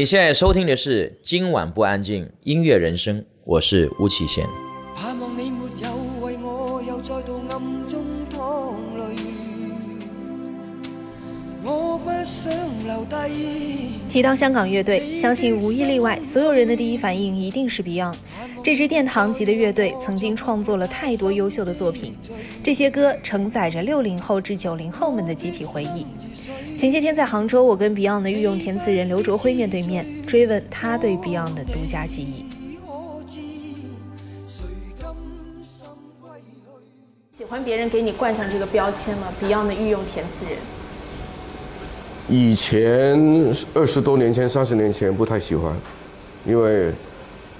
你现在收听的是今晚不安静音乐人生，我是巫启贤。盼望你没有为我又再度暗中淌泪，我不想留低。提到香港乐队，相信无一例外，所有人的第一反应一定是 Beyond。这支殿堂级的乐队曾经创作了太多优秀的作品，这些歌承载着六零后至九零后们的集体回忆。前些天在杭州，我跟 Beyond 的御用填词人刘卓辉面对面，追问他对 Beyond 的独家记忆。喜欢别人给你冠上这个标签吗？Beyond 的御用填词人。以前二十多年前、三十年前不太喜欢，因为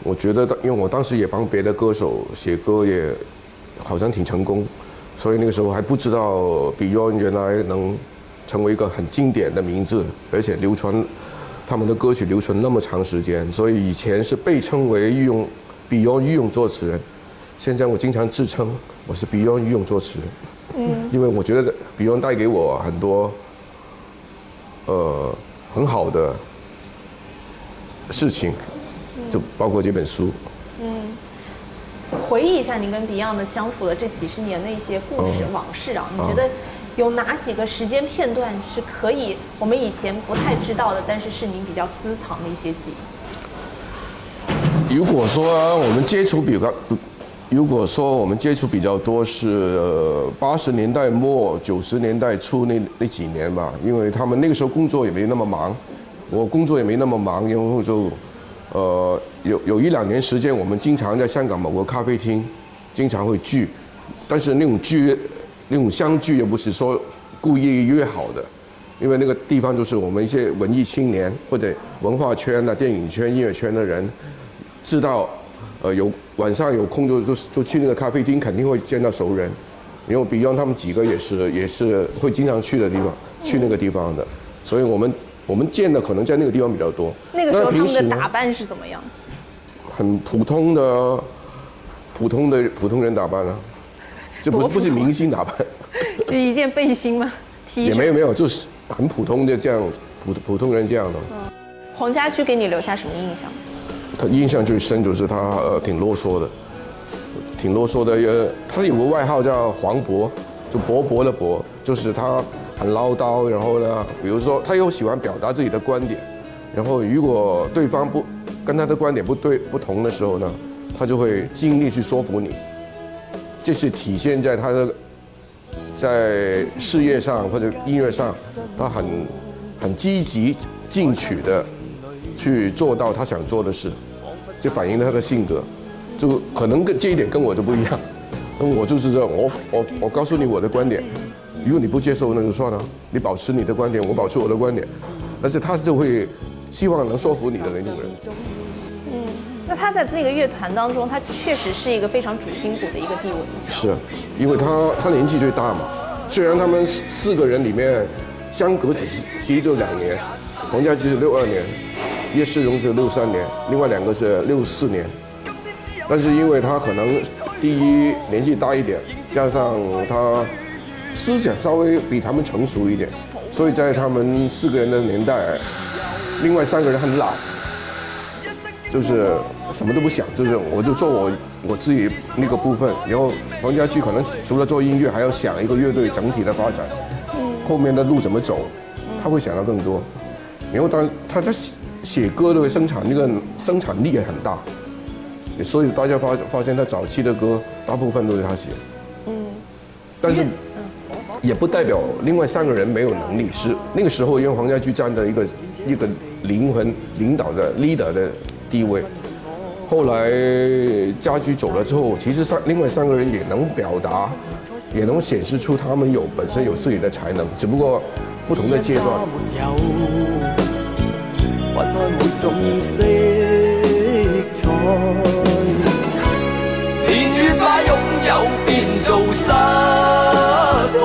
我觉得，因为我当时也帮别的歌手写歌，也好像挺成功，所以那个时候还不知道 Beyond 原来能。成为一个很经典的名字，而且流传他们的歌曲流传那么长时间，所以以前是被称为御用 Beyond 御用作词人。现在我经常自称我是 Beyond 御用作词人，嗯，因为我觉得 Beyond 带给我很多呃很好的事情，就包括这本书。嗯，回忆一下你跟 Beyond 的相处的这几十年的一些故事往事啊，你觉得？有哪几个时间片段是可以我们以前不太知道的，但是是您比较私藏的一些记忆？如果说我们接触比较，如果说我们接触比较多是八十年代末九十年代初那那几年吧，因为他们那个时候工作也没那么忙，我工作也没那么忙，然后就呃有有一两年时间，我们经常在香港某个咖啡厅经常会聚，但是那种聚。那种相聚也不是说故意约好的，因为那个地方就是我们一些文艺青年或者文化圈的、电影圈、音乐圈的人，知道，呃，有晚上有空就就就去那个咖啡厅，肯定会见到熟人。因为 Beyond 他们几个也是也是会经常去的地方，去那个地方的，所以我们我们见的可能在那个地方比较多。那个时候他们的打扮是怎么样？很普通的，普通的普通人打扮啊。这不是不是明星打扮，就一件背心吗？也没有没有，就是很普通的这样普普通人这样的。黄家驹给你留下什么印象？他印象最深就是他呃挺啰嗦的，挺啰嗦的。呃，他有个外号叫黄渤，就薄薄的薄，就是他很唠叨。然后呢，比如说他又喜欢表达自己的观点，然后如果对方不跟他的观点不对不同的时候呢，他就会尽力去说服你。这是体现在他的在事业上或者音乐上，他很很积极进取的去做到他想做的事，就反映了他的性格。就可能跟这一点跟我就不一样，我就是这样，我我我告诉你我的观点，如果你不接受那就算了，你保持你的观点，我保持我的观点，但是他是会希望能说服你的那种人。那他在那个乐团当中，他确实是一个非常主心骨的一个地位。是，因为他他年纪最大嘛。虽然他们四个人里面相隔只是其实就两年，黄家驹是六二年，叶世荣是六三年，另外两个是六四年。但是因为他可能第一年纪大一点，加上他思想稍微比他们成熟一点，所以在他们四个人的年代，另外三个人很老，就是。什么都不想，就是我就做我我自己那个部分，然后黄家驹可能除了做音乐，还要想一个乐队整体的发展，后面的路怎么走，他会想到更多。然后当他在写写歌的生产那个生产力也很大，所以大家发发现他早期的歌大部分都是他写。嗯，但是也不代表另外三个人没有能力，是那个时候因为黄家驹站在一个一个灵魂领导的 leader 的地位。后来家驹走了之后，其实三另外三个人也能表达，也能显示出他们有本身有自己的才能，只不过不同的阶段。年月把拥有变做失去，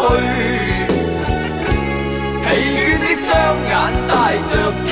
疲倦的双眼带着期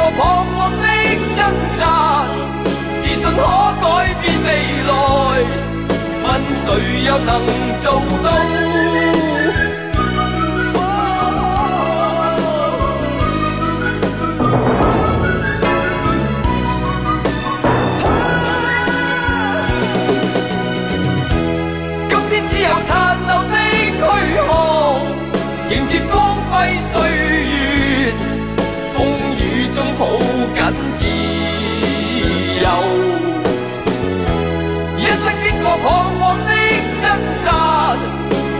个彷徨的挣扎，自信可改变未来，问谁又能做到？自由。一生经过彷徨的挣扎，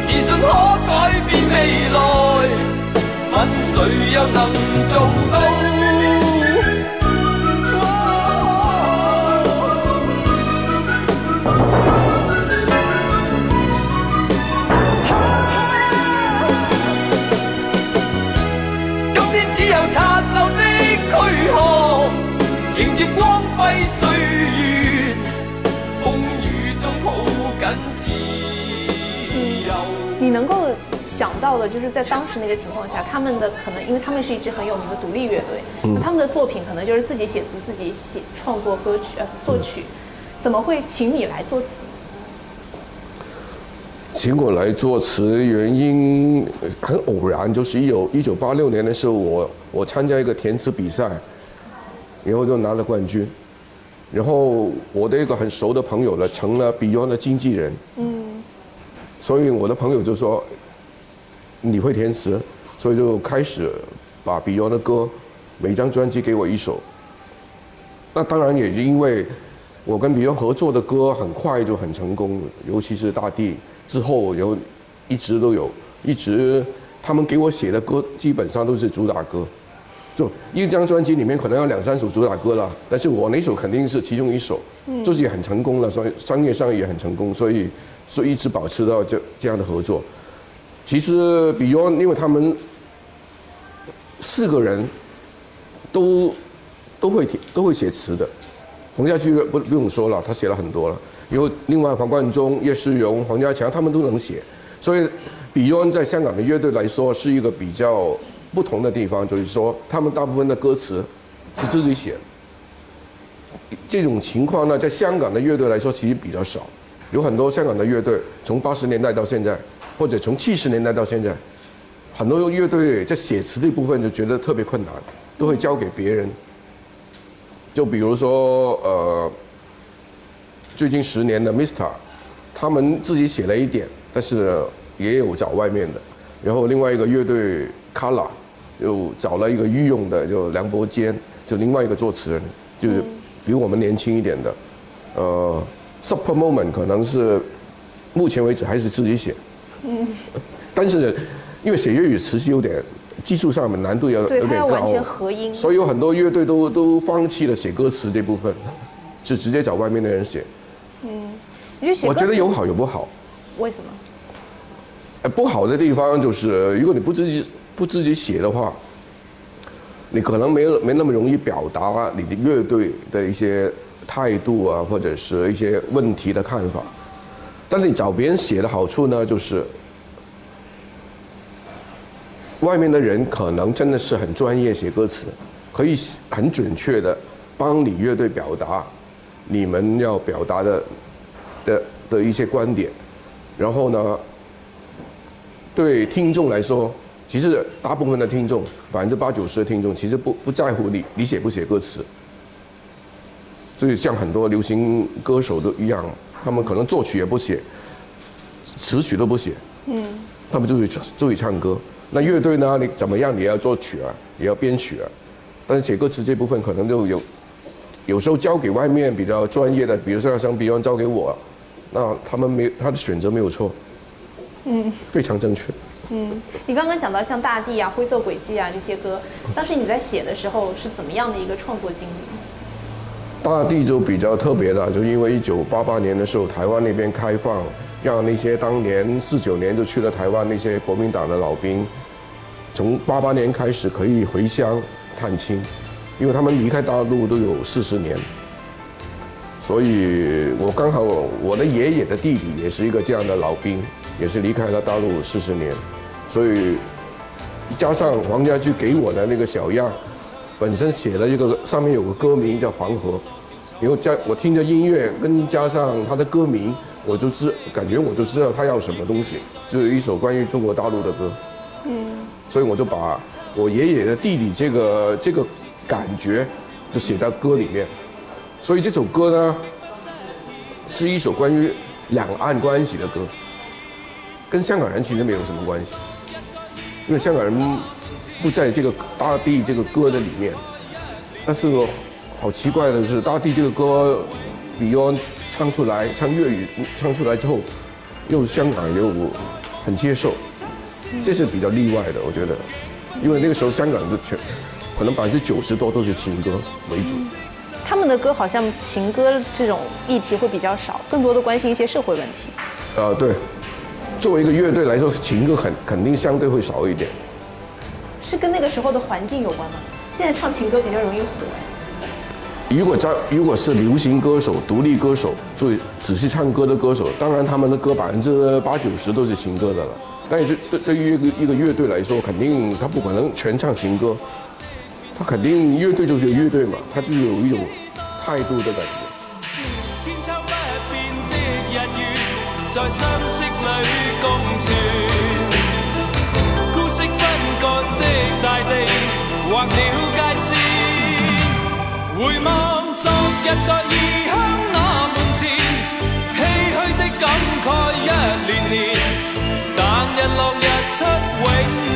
自信可改变未来，问谁又能做到？迎接光辉岁月，风雨中抱緊自由。你能够想到的，就是在当时那个情况下，他们的可能，因为他们是一支很有名的独立乐队，那他们的作品可能就是自己写词、自己写创作歌曲、呃作曲，怎么会请你来作词？请我来作词，原因呃很偶然，就是一九一九八六年的时候，我我参加一个填词比赛，然后就拿了冠军，然后我的一个很熟的朋友呢，成了 Beyond 的经纪人，嗯，所以我的朋友就说你会填词，所以就开始把 Beyond 的歌每张专辑给我一首，那当然也是因为我跟 Beyond 合作的歌很快就很成功，尤其是《大地》之后，有一直都有，一直他们给我写的歌基本上都是主打歌，就一张专辑里面可能有两三首主打歌了，但是我那首肯定是其中一首，就是也很成功了，所以商业上也很成功，所以所以一直保持到这这样的合作。其实 Beyond 因为他们四个人都都会填都会写词的，洪家驹不不用说了，他写了很多了。有另外黄贯中、叶世荣、黄家强，他们都能写，所以 Beyond 在香港的乐队来说是一个比较不同的地方，就是说他们大部分的歌词是自己写。这种情况呢，在香港的乐队来说其实比较少，有很多香港的乐队从八十年代到现在，或者从七十年代到现在，很多乐队在写词的部分就觉得特别困难，都会交给别人。就比如说呃，最近十年的 Mister，他们自己写了一点，但是也有找外面的。然后另外一个乐队 Color 又找了一个御用的，就梁伯坚，就另外一个作词人，就是比我们年轻一点的。呃，Super Moment 可能是目前为止还是自己写。嗯。但是因为写粤语词是有点技术上面难度要有，点高。所以有很多乐队都都放弃了写歌词这部分，就直接找外面的人写。你就写歌词我觉得有好有不好。为什么？呃，不好的地方就是，如果你不自己不自己写的话，你可能没有没那么容易表达你的乐队的一些态度啊，或者是一些问题的看法。但是你找别人写的好处呢，就是外面的人可能真的是很专业写歌词，可以很准确的帮你乐队表达你们要表达的的的一些观点，然后呢，对听众来说，其实大部分的听众，百分之八九十的听众，其实不不在乎你你写不写歌词。就像很多流行歌手都一样，他们可能作曲也不写，词曲都不写，嗯，他们就会就会唱歌。那乐队呢？你怎么样？你要作曲啊，也要编曲啊。但是写歌词这部分可能就有，有时候交给外面比较专业的，比如说像 Beyond 交给我，那他们没他的选择没有错，嗯，非常正确。嗯，你刚刚讲到像《大地》啊、《灰色轨迹》啊这些歌，当时你在写的时候是怎么样的一个创作经历？大地就比较特别的，就因为一九八八年的时候，台湾那边开放，让那些当年四九年就去了台湾那些国民党的老兵，从八八年开始可以回乡探亲，因为他们离开大陆都有四十年，所以我刚好我的爷爷的弟弟也是一个这样的老兵，也是离开了大陆四十年，所以加上黄家驹给我的那个小样。本身写了一个，上面有个歌名叫《黄河》，然后加我听着音乐，跟加上他的歌名，我就知感觉我就知道他要什么东西，就有一首关于中国大陆的歌。嗯，所以我就把我爷爷的弟弟这个这个感觉就写在歌里面，所以这首歌呢，是一首关于两岸关系的歌，跟香港人其实没有什么关系，因为香港人。不在这个大地这个歌的里面，但是好奇怪的是，大地这个歌，Beyond 唱出来，唱粤语唱出来之后，又香港又很接受，这是比较例外的，我觉得，因为那个时候香港的全可能百分之九十多都是情歌为主，他们的歌好像情歌这种议题会比较少，更多的关心一些社会问题。呃，对，作为一个乐队来说，情歌很肯定相对会少一点。是跟那个时候的环境有关吗？现在唱情歌比较容易火如果在如果是流行歌手、独立歌手，就只是唱歌的歌手，当然他们的歌百分之八九十都是情歌的了。但是对对于一个一个乐队来说，肯定他不可能全唱情歌，他肯定乐队就是乐队嘛，他就有一种态度的感觉。在相识里共存。孤息分割的大地划了界线回望昨日在异乡那门前唏嘘的感慨一年年。但日落日出永